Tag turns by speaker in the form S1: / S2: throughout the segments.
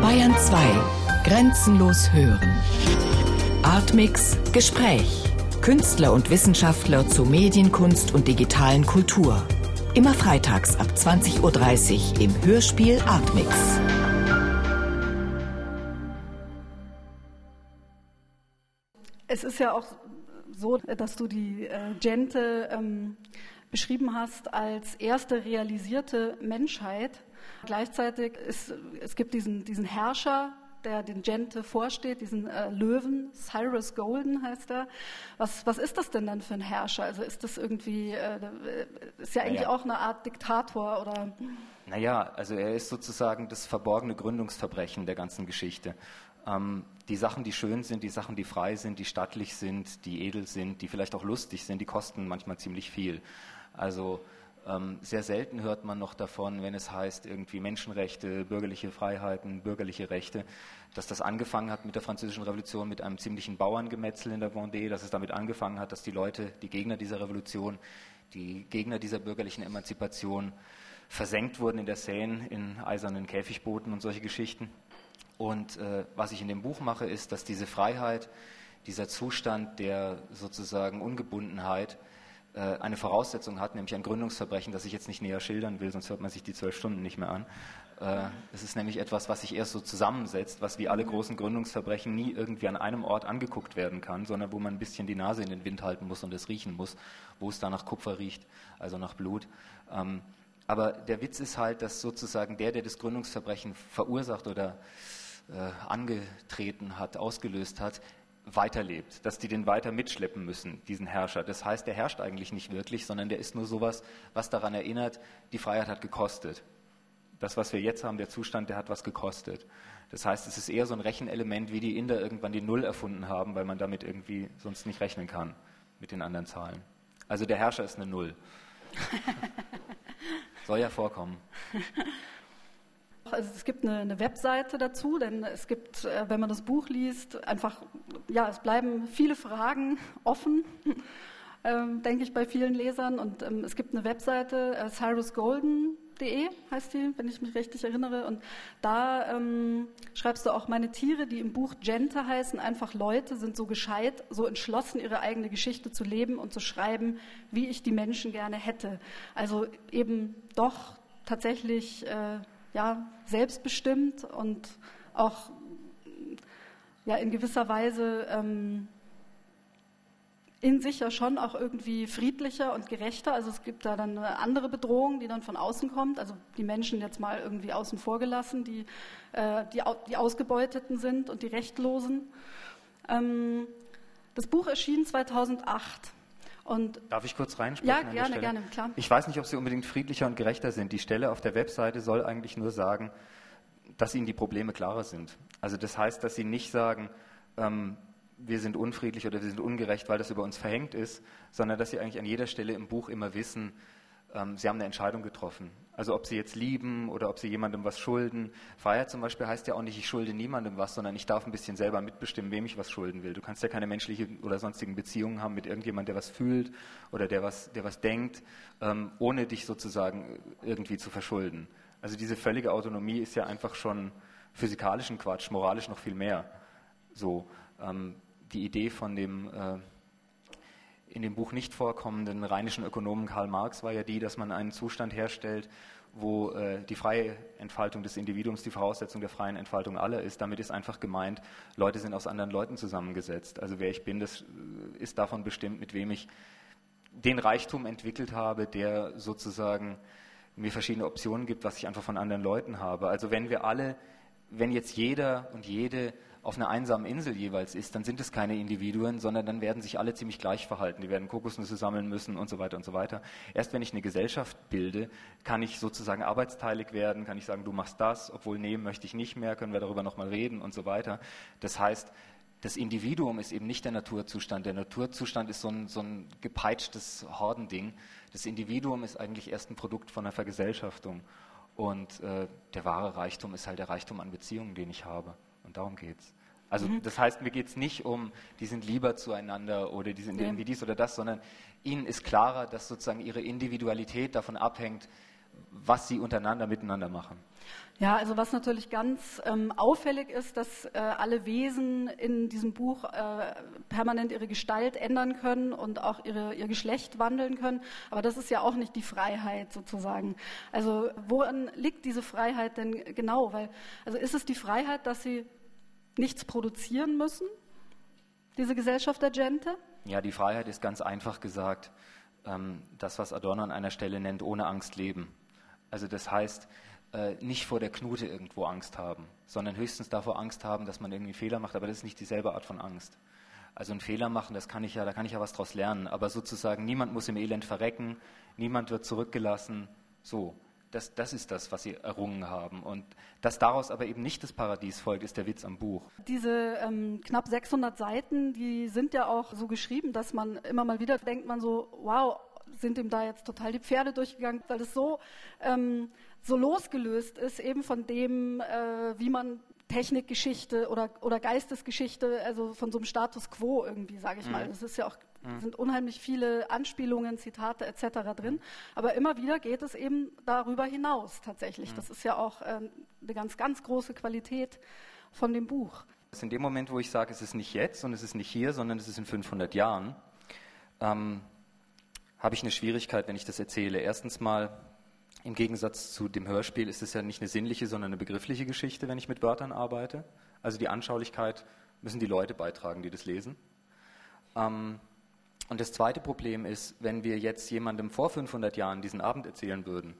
S1: Bayern 2. Grenzenlos hören. Artmix Gespräch. Künstler und Wissenschaftler zu Medienkunst und digitalen Kultur. Immer freitags ab 20.30 Uhr im Hörspiel Artmix.
S2: Es ist ja auch so, dass du die äh, Gente ähm, beschrieben hast als erste realisierte Menschheit. Gleichzeitig ist es gibt diesen, diesen Herrscher, der den Gente vorsteht, diesen äh, Löwen, Cyrus Golden heißt er. Was, was ist das denn dann für ein Herrscher? Also ist das irgendwie, äh, ist ja eigentlich naja. auch eine Art Diktator oder?
S3: Naja, also er ist sozusagen das verborgene Gründungsverbrechen der ganzen Geschichte. Ähm, die Sachen, die schön sind, die Sachen, die frei sind, die stattlich sind, die edel sind, die vielleicht auch lustig sind, die kosten manchmal ziemlich viel. Also sehr selten hört man noch davon, wenn es heißt, irgendwie Menschenrechte, bürgerliche Freiheiten, bürgerliche Rechte, dass das angefangen hat mit der Französischen Revolution, mit einem ziemlichen Bauerngemetzel in der Vendée, dass es damit angefangen hat, dass die Leute, die Gegner dieser Revolution, die Gegner dieser bürgerlichen Emanzipation versenkt wurden in der Seine, in eisernen Käfigbooten und solche Geschichten. Und äh, was ich in dem Buch mache, ist, dass diese Freiheit, dieser Zustand der sozusagen Ungebundenheit, eine Voraussetzung hat, nämlich ein Gründungsverbrechen, das ich jetzt nicht näher schildern will, sonst hört man sich die zwölf Stunden nicht mehr an. Äh, es ist nämlich etwas, was sich erst so zusammensetzt, was wie alle großen Gründungsverbrechen nie irgendwie an einem Ort angeguckt werden kann, sondern wo man ein bisschen die Nase in den Wind halten muss und es riechen muss, wo es da nach Kupfer riecht, also nach Blut. Ähm, aber der Witz ist halt, dass sozusagen der, der das Gründungsverbrechen verursacht oder äh, angetreten hat, ausgelöst hat, weiterlebt, dass die den weiter mitschleppen müssen, diesen Herrscher. Das heißt, der herrscht eigentlich nicht wirklich, sondern der ist nur sowas, was daran erinnert, die Freiheit hat gekostet. Das, was wir jetzt haben, der Zustand, der hat was gekostet. Das heißt, es ist eher so ein Rechenelement, wie die Inder irgendwann die Null erfunden haben, weil man damit irgendwie sonst nicht rechnen kann mit den anderen Zahlen. Also der Herrscher ist eine Null. Soll ja vorkommen.
S2: Also es gibt eine, eine, Webseite dazu, denn es gibt, äh, wenn man das Buch liest, einfach, ja, es bleiben viele Fragen offen, ähm, denke ich, bei vielen Lesern. Und ähm, es gibt eine Webseite, äh, cyrusgolden.de heißt die, wenn ich mich richtig erinnere. Und da ähm, schreibst du auch, meine Tiere, die im Buch Gente heißen, einfach Leute, sind so gescheit, so entschlossen, ihre eigene Geschichte zu leben und zu schreiben, wie ich die Menschen gerne hätte. Also eben doch tatsächlich äh, ja, selbstbestimmt und auch ja, in gewisser Weise ähm, in sich ja schon auch irgendwie friedlicher und gerechter. Also es gibt da dann eine andere Bedrohung, die dann von außen kommt. Also die Menschen jetzt mal irgendwie außen vor gelassen, die, äh, die, die Ausgebeuteten sind und die Rechtlosen. Ähm, das Buch erschien 2008.
S3: Und Darf ich kurz reinsprechen?
S2: Ja, gerne, gerne, klar.
S3: Ich weiß nicht, ob Sie unbedingt friedlicher und gerechter sind. Die Stelle auf der Webseite soll eigentlich nur sagen, dass Ihnen die Probleme klarer sind. Also das heißt, dass Sie nicht sagen, ähm, wir sind unfriedlich oder wir sind ungerecht, weil das über uns verhängt ist, sondern dass Sie eigentlich an jeder Stelle im Buch immer wissen, ähm, Sie haben eine Entscheidung getroffen. Also ob Sie jetzt lieben oder ob Sie jemandem was schulden. Freiheit zum Beispiel heißt ja auch nicht, ich schulde niemandem was, sondern ich darf ein bisschen selber mitbestimmen, wem ich was schulden will. Du kannst ja keine menschlichen oder sonstigen Beziehungen haben mit irgendjemandem, der was fühlt oder der was, der was denkt, ähm, ohne dich sozusagen irgendwie zu verschulden. Also diese völlige Autonomie ist ja einfach schon physikalischen Quatsch, moralisch noch viel mehr. So, ähm, die Idee von dem äh, in dem Buch nicht vorkommenden rheinischen Ökonomen Karl Marx war ja die, dass man einen Zustand herstellt, wo äh, die freie Entfaltung des Individuums die Voraussetzung der freien Entfaltung aller ist. Damit ist einfach gemeint, Leute sind aus anderen Leuten zusammengesetzt. Also wer ich bin, das äh, ist davon bestimmt, mit wem ich den Reichtum entwickelt habe, der sozusagen mir verschiedene Optionen gibt, was ich einfach von anderen Leuten habe. Also wenn wir alle, wenn jetzt jeder und jede auf einer einsamen Insel jeweils ist, dann sind es keine Individuen, sondern dann werden sich alle ziemlich gleich verhalten. Die werden Kokosnüsse sammeln müssen und so weiter und so weiter. Erst wenn ich eine Gesellschaft bilde, kann ich sozusagen arbeitsteilig werden, kann ich sagen, du machst das, obwohl nehmen möchte ich nicht mehr, können wir darüber nochmal reden und so weiter. Das heißt, das Individuum ist eben nicht der Naturzustand. Der Naturzustand ist so ein, so ein gepeitschtes Hordending. Das Individuum ist eigentlich erst ein Produkt von einer Vergesellschaftung. Und äh, der wahre Reichtum ist halt der Reichtum an Beziehungen, den ich habe. Und darum geht's. Also mhm. das heißt, mir geht es nicht um, die sind lieber zueinander oder die sind ja. irgendwie dies oder das, sondern ihnen ist klarer, dass sozusagen ihre Individualität davon abhängt, was sie untereinander miteinander machen.
S2: Ja, also was natürlich ganz ähm, auffällig ist, dass äh, alle Wesen in diesem Buch äh, permanent ihre Gestalt ändern können und auch ihre, ihr Geschlecht wandeln können. Aber das ist ja auch nicht die Freiheit sozusagen. Also woran liegt diese Freiheit denn genau? Weil, also ist es die Freiheit, dass sie nichts produzieren müssen, diese Gesellschaft der Gente?
S3: Ja, die Freiheit ist ganz einfach gesagt ähm, das, was Adorno an einer Stelle nennt, ohne Angst leben. Also das heißt, äh, nicht vor der Knute irgendwo Angst haben, sondern höchstens davor Angst haben, dass man irgendwie Fehler macht, aber das ist nicht dieselbe Art von Angst. Also einen Fehler machen, das kann ich ja, da kann ich ja was draus lernen, aber sozusagen niemand muss im Elend verrecken, niemand wird zurückgelassen, so. Das, das ist das, was sie errungen haben. Und dass daraus aber eben nicht das Paradies folgt, ist der Witz am Buch.
S2: Diese ähm, knapp 600 Seiten, die sind ja auch so geschrieben, dass man immer mal wieder denkt, man so, wow, sind ihm da jetzt total die Pferde durchgegangen, weil es so, ähm, so losgelöst ist eben von dem, äh, wie man Technikgeschichte oder, oder Geistesgeschichte, also von so einem Status quo irgendwie, sage ich mhm. mal. Es ist ja auch, mhm. sind unheimlich viele Anspielungen, Zitate etc. drin, aber immer wieder geht es eben darüber hinaus tatsächlich. Mhm. Das ist ja auch äh, eine ganz, ganz große Qualität von dem Buch.
S3: In dem Moment, wo ich sage, es ist nicht jetzt und es ist nicht hier, sondern es ist in 500 Jahren, ähm, habe ich eine Schwierigkeit, wenn ich das erzähle. Erstens mal, im Gegensatz zu dem Hörspiel ist es ja nicht eine sinnliche, sondern eine begriffliche Geschichte, wenn ich mit Wörtern arbeite. Also die Anschaulichkeit müssen die Leute beitragen, die das lesen. Ähm, und das zweite Problem ist, wenn wir jetzt jemandem vor 500 Jahren diesen Abend erzählen würden,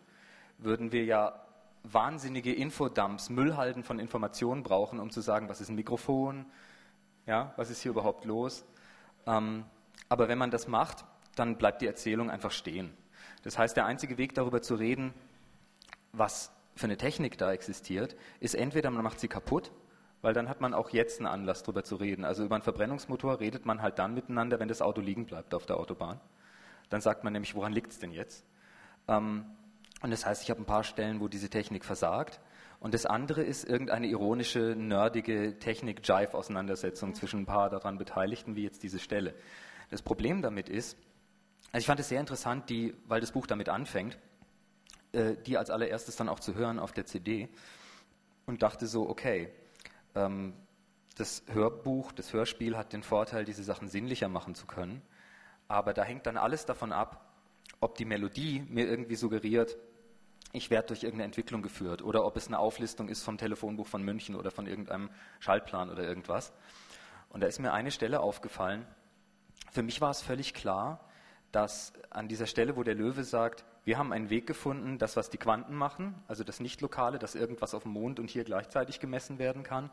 S3: würden wir ja wahnsinnige Infodumps, Müllhalden von Informationen brauchen, um zu sagen, was ist ein Mikrofon, ja, was ist hier überhaupt los. Ähm, aber wenn man das macht, dann bleibt die Erzählung einfach stehen. Das heißt, der einzige Weg darüber zu reden, was für eine Technik da existiert, ist entweder man macht sie kaputt, weil dann hat man auch jetzt einen Anlass darüber zu reden. Also über einen Verbrennungsmotor redet man halt dann miteinander, wenn das Auto liegen bleibt auf der Autobahn. Dann sagt man nämlich, woran liegt es denn jetzt? Ähm, und das heißt, ich habe ein paar Stellen, wo diese Technik versagt. Und das andere ist irgendeine ironische, nerdige Technik-Jive-Auseinandersetzung mhm. zwischen ein paar daran Beteiligten, wie jetzt diese Stelle. Das Problem damit ist, also ich fand es sehr interessant, die, weil das Buch damit anfängt, äh, die als allererstes dann auch zu hören auf der CD und dachte so, okay, ähm, das Hörbuch, das Hörspiel hat den Vorteil, diese Sachen sinnlicher machen zu können, aber da hängt dann alles davon ab, ob die Melodie mir irgendwie suggeriert, ich werde durch irgendeine Entwicklung geführt oder ob es eine Auflistung ist vom Telefonbuch von München oder von irgendeinem Schaltplan oder irgendwas. Und da ist mir eine Stelle aufgefallen. Für mich war es völlig klar, dass an dieser Stelle, wo der Löwe sagt, wir haben einen Weg gefunden, das, was die Quanten machen, also das Nicht-Lokale, dass irgendwas auf dem Mond und hier gleichzeitig gemessen werden kann,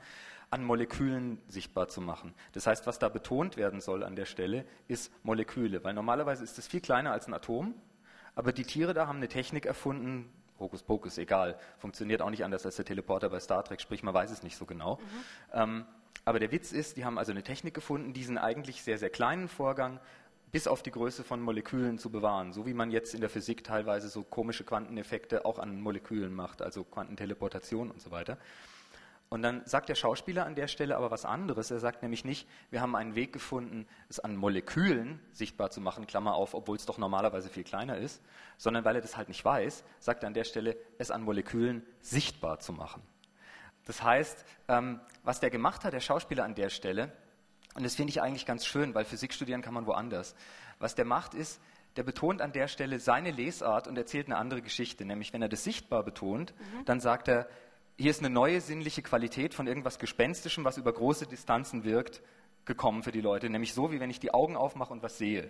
S3: an Molekülen sichtbar zu machen. Das heißt, was da betont werden soll an der Stelle, ist Moleküle, weil normalerweise ist es viel kleiner als ein Atom, aber die Tiere da haben eine Technik erfunden, Hokus Pokus, egal, funktioniert auch nicht anders als der Teleporter bei Star Trek, sprich, man weiß es nicht so genau. Mhm. Ähm, aber der Witz ist, die haben also eine Technik gefunden, diesen eigentlich sehr, sehr kleinen Vorgang bis auf die Größe von Molekülen zu bewahren, so wie man jetzt in der Physik teilweise so komische Quanteneffekte auch an Molekülen macht, also Quantenteleportation und so weiter. Und dann sagt der Schauspieler an der Stelle aber was anderes. Er sagt nämlich nicht, wir haben einen Weg gefunden, es an Molekülen sichtbar zu machen, Klammer auf, obwohl es doch normalerweise viel kleiner ist, sondern weil er das halt nicht weiß, sagt er an der Stelle, es an Molekülen sichtbar zu machen. Das heißt, ähm, was der gemacht hat, der Schauspieler an der Stelle, und das finde ich eigentlich ganz schön, weil Physik studieren kann man woanders. Was der macht ist, der betont an der Stelle seine Lesart und erzählt eine andere Geschichte. Nämlich, wenn er das sichtbar betont, mhm. dann sagt er, hier ist eine neue sinnliche Qualität von irgendwas Gespenstischem, was über große Distanzen wirkt, gekommen für die Leute. Nämlich so, wie wenn ich die Augen aufmache und was sehe.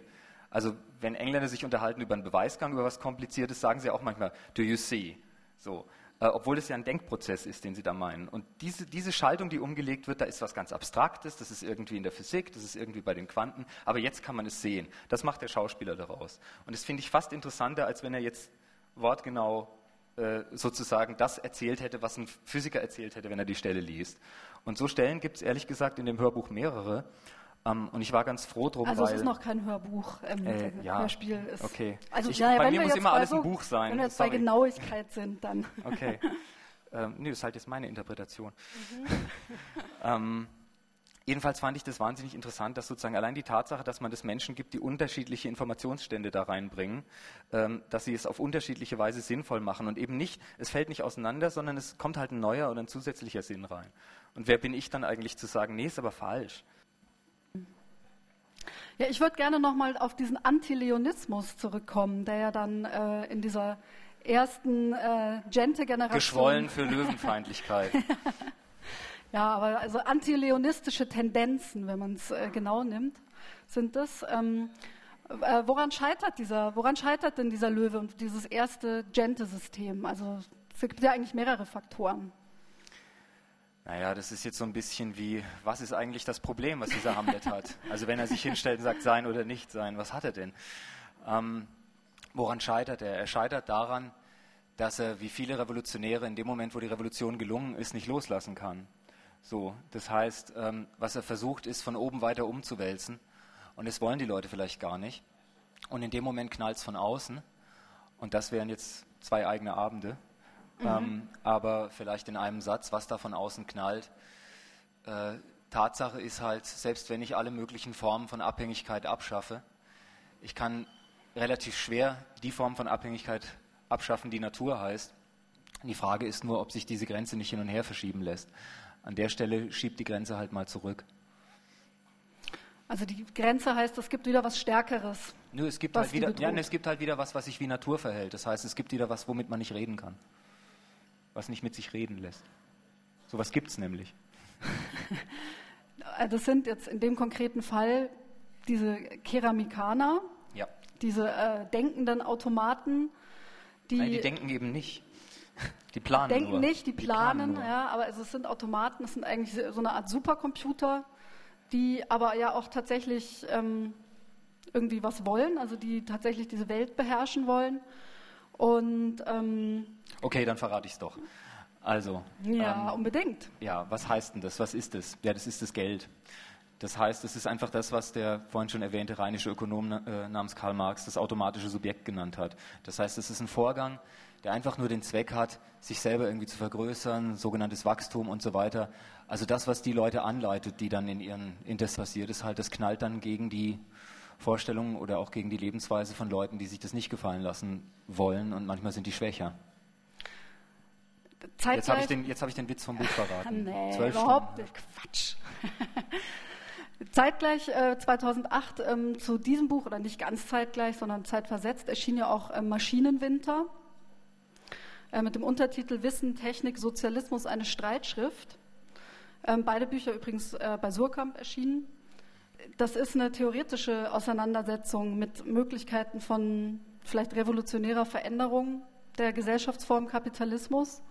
S3: Also, wenn Engländer sich unterhalten über einen Beweisgang, über was Kompliziertes, sagen sie auch manchmal, do you see? So äh, obwohl es ja ein Denkprozess ist, den Sie da meinen. Und diese, diese Schaltung, die umgelegt wird, da ist was ganz Abstraktes, das ist irgendwie in der Physik, das ist irgendwie bei den Quanten, aber jetzt kann man es sehen. Das macht der Schauspieler daraus. Und das finde ich fast interessanter, als wenn er jetzt wortgenau äh, sozusagen das erzählt hätte, was ein Physiker erzählt hätte, wenn er die Stelle liest. Und so Stellen gibt es ehrlich gesagt in dem Hörbuch mehrere. Um, ähm, und ich war ganz froh drum,
S2: also
S3: weil...
S2: Also es ist noch kein Hörbuch, ähm,
S3: äh, ja,
S2: Hörspiel ist...
S3: Okay.
S2: Also,
S3: ich,
S2: ja,
S3: bei mir muss immer alles ein Buch sein.
S2: Wenn wir jetzt Sorry. bei Genauigkeit sind, dann...
S3: Okay. ähm, nee, das ist halt jetzt meine Interpretation. Mhm. ähm, Jedenfalls fand ich das wahnsinnig interessant, dass sozusagen allein die Tatsache, dass man es Menschen gibt, die unterschiedliche Informationsstände da reinbringen, ähm, dass sie es auf unterschiedliche Weise sinnvoll machen und eben nicht, es fällt nicht auseinander, sondern es kommt halt ein neuer oder ein zusätzlicher Sinn rein. Und wer bin ich dann eigentlich zu sagen, nee, ist aber falsch?
S2: Ja, ich würde gerne nochmal auf diesen Antileonismus zurückkommen, der ja dann äh, in dieser ersten äh, Gente-Generation.
S3: Geschwollen für Löwenfeindlichkeit.
S2: Ja, aber also antileonistische Tendenzen, wenn man es äh, genau nimmt, sind das. Ähm, äh, woran scheitert dieser, woran scheitert denn dieser Löwe und dieses erste Gente-System? Also es gibt ja eigentlich mehrere Faktoren.
S3: Naja, das ist jetzt so ein bisschen wie, was ist eigentlich das Problem, was dieser Hamlet hat? Also wenn er sich hinstellt und sagt, sein oder nicht sein, was hat er denn? Ähm, woran scheitert er? Er scheitert daran, dass er, wie viele Revolutionäre, in dem Moment, wo die Revolution gelungen ist, nicht loslassen kann. So, das heißt, ähm, was er versucht, ist von oben weiter umzuwälzen. Und das wollen die Leute vielleicht gar nicht. Und in dem Moment knallt es von außen. Und das wären jetzt zwei eigene Abende. Mhm. Ähm, aber vielleicht in einem Satz, was da von außen knallt. Äh, Tatsache ist halt, selbst wenn ich alle möglichen Formen von Abhängigkeit abschaffe, ich kann relativ schwer die Form von Abhängigkeit abschaffen, die Natur heißt. Die Frage ist nur, ob sich diese Grenze nicht hin und her verschieben lässt an der Stelle schiebt die Grenze halt mal zurück.
S2: Also die Grenze heißt, es gibt wieder was Stärkeres.
S3: Nö, es gibt, halt wieder, ja, es gibt halt wieder was, was sich wie Natur verhält. Das heißt, es gibt wieder was, womit man nicht reden kann. Was nicht mit sich reden lässt. So was gibt es nämlich.
S2: das sind jetzt in dem konkreten Fall diese Keramikaner,
S3: ja.
S2: diese äh, denkenden Automaten,
S3: die. Nein, die denken eben nicht. Die planen
S2: denken
S3: nur.
S2: nicht, die planen, die planen ja, aber es sind Automaten, es sind eigentlich so eine Art Supercomputer, die aber ja auch tatsächlich ähm, irgendwie was wollen, also die tatsächlich diese Welt beherrschen wollen. Und ähm,
S3: okay, dann verrate ich es doch. Also
S2: ja, ähm, unbedingt.
S3: Ja, was heißt denn das? Was ist das? Ja, das ist das Geld. Das heißt, es ist einfach das, was der vorhin schon erwähnte rheinische Ökonom äh, namens Karl Marx das automatische Subjekt genannt hat. Das heißt, es ist ein Vorgang, der einfach nur den Zweck hat, sich selber irgendwie zu vergrößern, sogenanntes Wachstum und so weiter. Also das, was die Leute anleitet, die dann in ihren Inters passiert ist, halt, das knallt dann gegen die Vorstellungen oder auch gegen die Lebensweise von Leuten, die sich das nicht gefallen lassen wollen und manchmal sind die schwächer. Zeitgleich jetzt habe ich, den, hab ich den Witz vom Buch verraten.
S2: nee, Zwölf überhaupt nicht. Quatsch. Zeitgleich äh, 2008 ähm, zu diesem Buch, oder nicht ganz zeitgleich, sondern zeitversetzt, erschien ja auch äh, Maschinenwinter äh, mit dem Untertitel Wissen, Technik, Sozialismus, eine Streitschrift. Ähm, beide Bücher übrigens äh, bei Surkamp erschienen. Das ist eine theoretische Auseinandersetzung mit Möglichkeiten von vielleicht revolutionärer Veränderung der Gesellschaftsform Kapitalismus.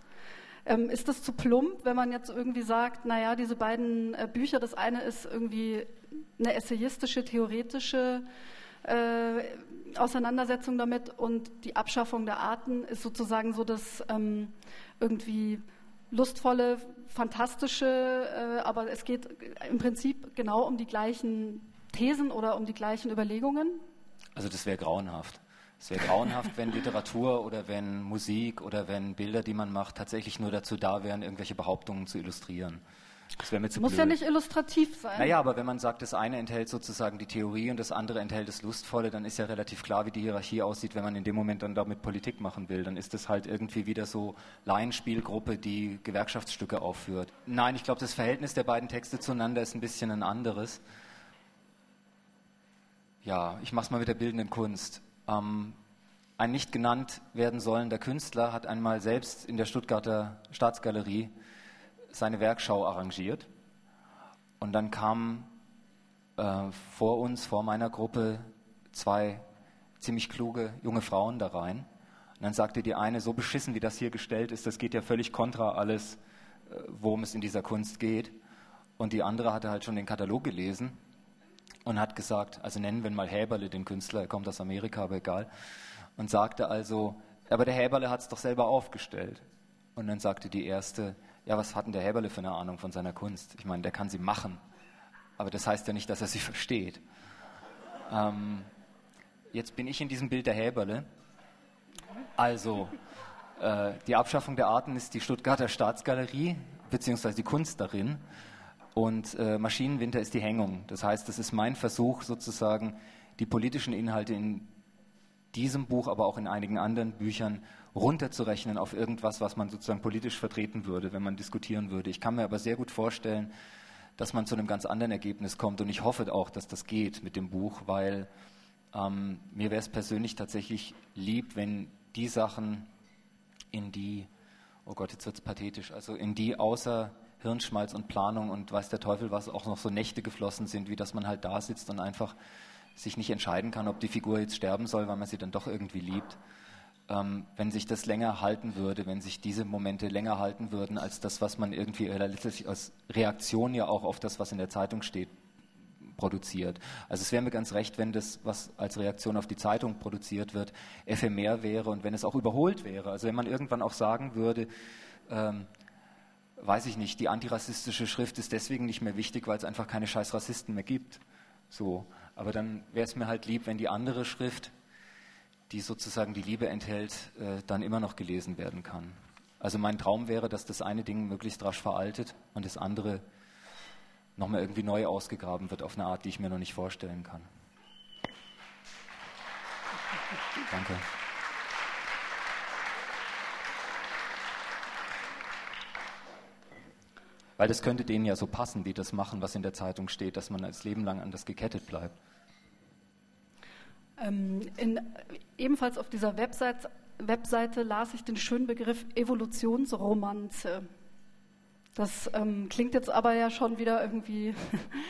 S2: Ähm, ist das zu plump, wenn man jetzt irgendwie sagt, naja, diese beiden äh, Bücher, das eine ist irgendwie eine essayistische, theoretische äh, Auseinandersetzung damit und die Abschaffung der Arten ist sozusagen so das ähm, irgendwie lustvolle, fantastische, äh, aber es geht im Prinzip genau um die gleichen Thesen oder um die gleichen Überlegungen.
S3: Also das wäre grauenhaft. Es wäre grauenhaft, wenn Literatur oder wenn Musik oder wenn Bilder, die man macht, tatsächlich nur dazu da wären, irgendwelche Behauptungen zu illustrieren.
S2: Das wäre mir zu Muss blöd. ja nicht illustrativ sein.
S3: Naja, aber wenn man sagt, das eine enthält sozusagen die Theorie und das andere enthält das Lustvolle, dann ist ja relativ klar, wie die Hierarchie aussieht, wenn man in dem Moment dann damit Politik machen will. Dann ist das halt irgendwie wieder so Laienspielgruppe, die Gewerkschaftsstücke aufführt. Nein, ich glaube, das Verhältnis der beiden Texte zueinander ist ein bisschen ein anderes. Ja, ich mache es mal mit der bildenden Kunst. Ähm, ein nicht genannt werden sollender Künstler hat einmal selbst in der Stuttgarter Staatsgalerie seine Werkschau arrangiert. Und dann kamen äh, vor uns, vor meiner Gruppe, zwei ziemlich kluge junge Frauen da rein. Und dann sagte die eine, so beschissen wie das hier gestellt ist, das geht ja völlig kontra alles, äh, worum es in dieser Kunst geht. Und die andere hatte halt schon den Katalog gelesen und hat gesagt, also nennen wir mal Häberle, den Künstler, er kommt aus Amerika, aber egal, und sagte also, aber der Häberle hat es doch selber aufgestellt. Und dann sagte die erste, ja, was hat denn der Häberle für eine Ahnung von seiner Kunst? Ich meine, der kann sie machen, aber das heißt ja nicht, dass er sie versteht. Ähm, jetzt bin ich in diesem Bild der Häberle. Also, äh, die Abschaffung der Arten ist die Stuttgarter Staatsgalerie, beziehungsweise die Kunst darin. Und äh, Maschinenwinter ist die Hängung. Das heißt, das ist mein Versuch, sozusagen die politischen Inhalte in diesem Buch, aber auch in einigen anderen Büchern runterzurechnen auf irgendwas, was man sozusagen politisch vertreten würde, wenn man diskutieren würde. Ich kann mir aber sehr gut vorstellen, dass man zu einem ganz anderen Ergebnis kommt. Und ich hoffe auch, dass das geht mit dem Buch, weil ähm, mir wäre es persönlich tatsächlich lieb, wenn die Sachen, in die, oh Gott, jetzt wird es pathetisch, also in die außer Hirnschmalz und Planung und weiß der Teufel was auch noch so Nächte geflossen sind, wie dass man halt da sitzt und einfach sich nicht entscheiden kann, ob die Figur jetzt sterben soll, weil man sie dann doch irgendwie liebt. Ähm, wenn sich das länger halten würde, wenn sich diese Momente länger halten würden als das, was man irgendwie letztlich als Reaktion ja auch auf das, was in der Zeitung steht, produziert. Also es wäre mir ganz recht, wenn das, was als Reaktion auf die Zeitung produziert wird, ephemer wäre und wenn es auch überholt wäre. Also wenn man irgendwann auch sagen würde, ähm, weiß ich nicht, die antirassistische Schrift ist deswegen nicht mehr wichtig, weil es einfach keine scheiß Rassisten mehr gibt. So. Aber dann wäre es mir halt lieb, wenn die andere Schrift, die sozusagen die Liebe enthält, äh, dann immer noch gelesen werden kann. Also mein Traum wäre, dass das eine Ding möglichst rasch veraltet und das andere nochmal irgendwie neu ausgegraben wird auf eine Art, die ich mir noch nicht vorstellen kann. Danke. Weil das könnte denen ja so passen, die das machen, was in der Zeitung steht, dass man als Leben lang an das gekettet bleibt.
S2: Ähm, in, ebenfalls auf dieser Website, Webseite las ich den schönen Begriff Evolutionsromanze. Das ähm, klingt jetzt aber ja schon wieder irgendwie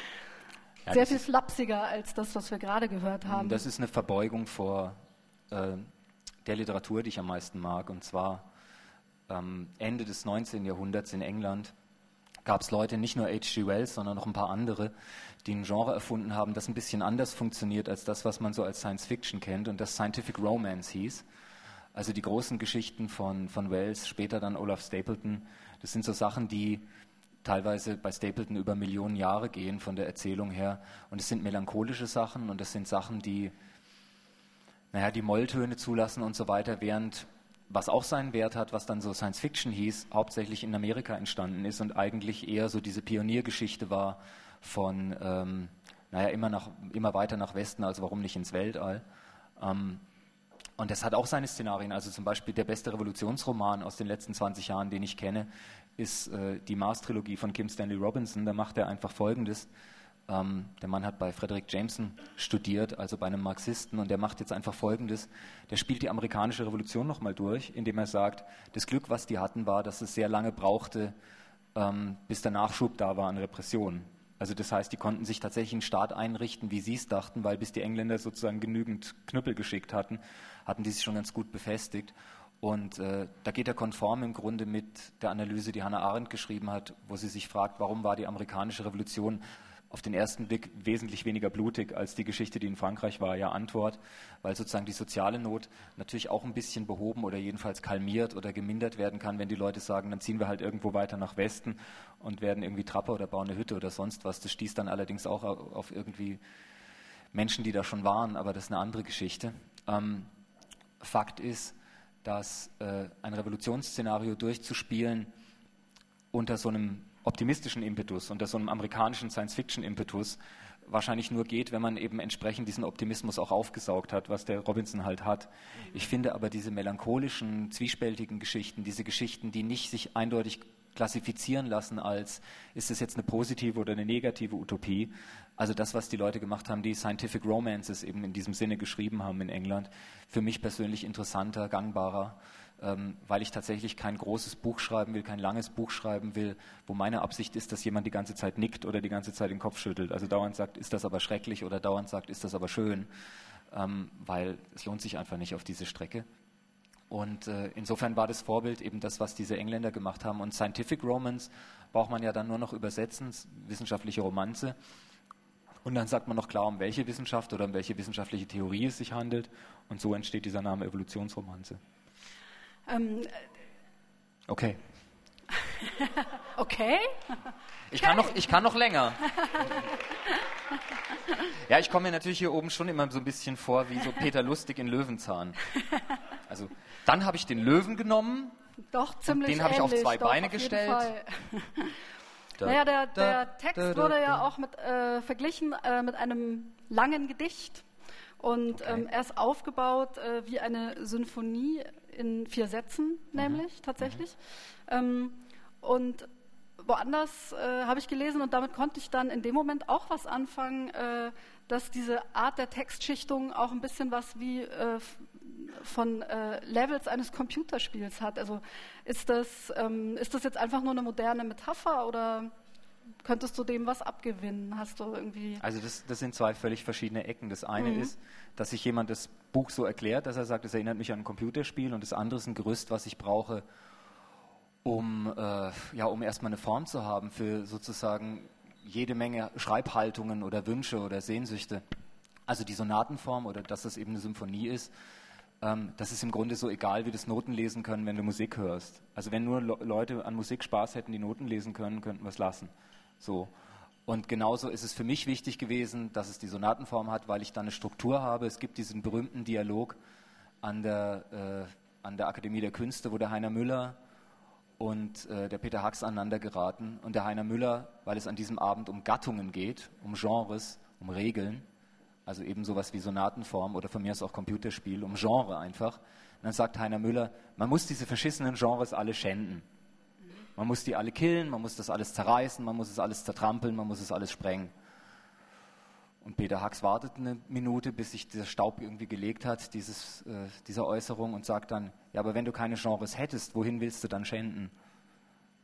S2: ja, sehr viel flapsiger als das, was wir gerade gehört haben.
S3: Das ist eine Verbeugung vor äh, der Literatur, die ich am meisten mag. Und zwar ähm, Ende des 19. Jahrhunderts in England gab es Leute, nicht nur H.G. Wells, sondern noch ein paar andere, die ein Genre erfunden haben, das ein bisschen anders funktioniert als das, was man so als Science Fiction kennt und das Scientific Romance hieß. Also die großen Geschichten von, von Wells, später dann Olaf Stapleton, das sind so Sachen, die teilweise bei Stapleton über Millionen Jahre gehen von der Erzählung her. Und es sind melancholische Sachen und es sind Sachen, die, naja, die Molltöne zulassen und so weiter, während was auch seinen Wert hat, was dann so Science Fiction hieß, hauptsächlich in Amerika entstanden ist und eigentlich eher so diese Pioniergeschichte war von, ähm, naja, immer, nach, immer weiter nach Westen, also warum nicht ins Weltall. Ähm, und das hat auch seine Szenarien. Also zum Beispiel der beste Revolutionsroman aus den letzten 20 Jahren, den ich kenne, ist äh, die Mars-Trilogie von Kim Stanley Robinson. Da macht er einfach Folgendes. Ähm, der Mann hat bei Frederick Jameson studiert, also bei einem Marxisten, und der macht jetzt einfach Folgendes. Der spielt die amerikanische Revolution nochmal durch, indem er sagt, das Glück, was die hatten, war, dass es sehr lange brauchte, ähm, bis der Nachschub da war an Repressionen. Also das heißt, die konnten sich tatsächlich einen Staat einrichten, wie sie es dachten, weil bis die Engländer sozusagen genügend Knüppel geschickt hatten, hatten die sich schon ganz gut befestigt. Und äh, da geht er konform im Grunde mit der Analyse, die Hannah Arendt geschrieben hat, wo sie sich fragt, warum war die amerikanische Revolution auf den ersten Blick wesentlich weniger blutig als die Geschichte, die in Frankreich war, ja Antwort, weil sozusagen die soziale Not natürlich auch ein bisschen behoben oder jedenfalls kalmiert oder gemindert werden kann, wenn die Leute sagen, dann ziehen wir halt irgendwo weiter nach Westen und werden irgendwie Trapper oder bauen eine Hütte oder sonst was. Das stieß dann allerdings auch auf irgendwie Menschen, die da schon waren, aber das ist eine andere Geschichte. Ähm, Fakt ist, dass äh, ein Revolutionsszenario durchzuspielen unter so einem optimistischen Impetus, unter so einem amerikanischen Science-Fiction-Impetus wahrscheinlich nur geht, wenn man eben entsprechend diesen Optimismus auch aufgesaugt hat, was der Robinson halt hat. Ich finde aber diese melancholischen, zwiespältigen Geschichten, diese Geschichten, die nicht sich eindeutig klassifizieren lassen als, ist es jetzt eine positive oder eine negative Utopie, also das, was die Leute gemacht haben, die Scientific Romances eben in diesem Sinne geschrieben haben in England, für mich persönlich interessanter, gangbarer ähm, weil ich tatsächlich kein großes Buch schreiben will, kein langes Buch schreiben will, wo meine Absicht ist, dass jemand die ganze Zeit nickt oder die ganze Zeit den Kopf schüttelt. Also dauernd sagt, ist das aber schrecklich oder dauernd sagt, ist das aber schön, ähm, weil es lohnt sich einfach nicht auf diese Strecke. Und äh, insofern war das Vorbild eben das, was diese Engländer gemacht haben. Und Scientific Romance braucht man ja dann nur noch übersetzen, wissenschaftliche Romanze. Und dann sagt man noch klar, um welche Wissenschaft oder um welche wissenschaftliche Theorie es sich handelt. Und so entsteht dieser Name Evolutionsromanze. Ähm, okay.
S2: okay?
S3: Ich kann, noch, ich kann noch länger. Ja, ich komme mir natürlich hier oben schon immer so ein bisschen vor wie so Peter Lustig in Löwenzahn. Also, dann habe ich den Löwen genommen.
S2: Doch, ziemlich
S3: Den habe ich auf zwei doch, Beine auf gestellt.
S2: naja, der, der Text wurde ja auch mit, äh, verglichen äh, mit einem langen Gedicht. Und okay. ähm, er ist aufgebaut äh, wie eine Sinfonie in vier Sätzen, mhm. nämlich mhm. tatsächlich. Mhm. Ähm, und woanders äh, habe ich gelesen und damit konnte ich dann in dem Moment auch was anfangen, äh, dass diese Art der Textschichtung auch ein bisschen was wie äh, von äh, Levels eines Computerspiels hat. Also ist das, ähm, ist das jetzt einfach nur eine moderne Metapher oder könntest du dem was abgewinnen? Hast du irgendwie.
S3: Also das, das sind zwei völlig verschiedene Ecken. Das eine mhm. ist, dass sich jemand das Buch so erklärt, dass er sagt, es erinnert mich an ein Computerspiel und das andere ist ein Gerüst, was ich brauche, um, äh, ja, um erstmal eine Form zu haben für sozusagen jede Menge Schreibhaltungen oder Wünsche oder Sehnsüchte. Also die Sonatenform oder dass das eben eine Symphonie ist, ähm, das ist im Grunde so egal, wie das Noten lesen können, wenn du Musik hörst. Also wenn nur Le Leute an Musik Spaß hätten, die Noten lesen können, könnten wir es lassen. So. Und genauso ist es für mich wichtig gewesen, dass es die Sonatenform hat, weil ich dann eine Struktur habe. Es gibt diesen berühmten Dialog an der, äh, an der Akademie der Künste, wo der Heiner Müller und äh, der Peter Hacks aneinander geraten. Und der Heiner Müller, weil es an diesem Abend um Gattungen geht, um Genres, um Regeln, also eben sowas wie Sonatenform oder von mir aus auch Computerspiel, um Genre einfach. Und dann sagt Heiner Müller, man muss diese verschissenen Genres alle schänden. Man muss die alle killen, man muss das alles zerreißen, man muss es alles zertrampeln, man muss es alles sprengen. Und Peter Hacks wartet eine Minute, bis sich der Staub irgendwie gelegt hat, dieses, äh, dieser Äußerung, und sagt dann, ja, aber wenn du keine Genres hättest, wohin willst du dann schänden?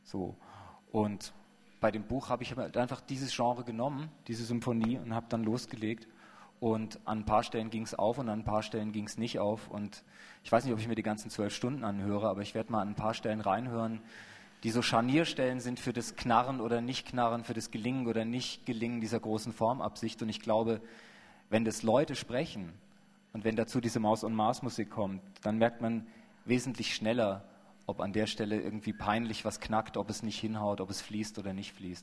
S3: So. Und bei dem Buch habe ich einfach dieses Genre genommen, diese Symphonie, und habe dann losgelegt. Und an ein paar Stellen ging es auf und an ein paar Stellen ging es nicht auf. Und ich weiß nicht, ob ich mir die ganzen zwölf Stunden anhöre, aber ich werde mal an ein paar Stellen reinhören, die so Scharnierstellen sind für das Knarren oder Nicht-Knarren, für das Gelingen oder Nicht-Gelingen dieser großen Formabsicht. Und ich glaube, wenn das Leute sprechen und wenn dazu diese Maus- und Mars-Musik kommt, dann merkt man wesentlich schneller, ob an der Stelle irgendwie peinlich was knackt, ob es nicht hinhaut, ob es fließt oder nicht fließt.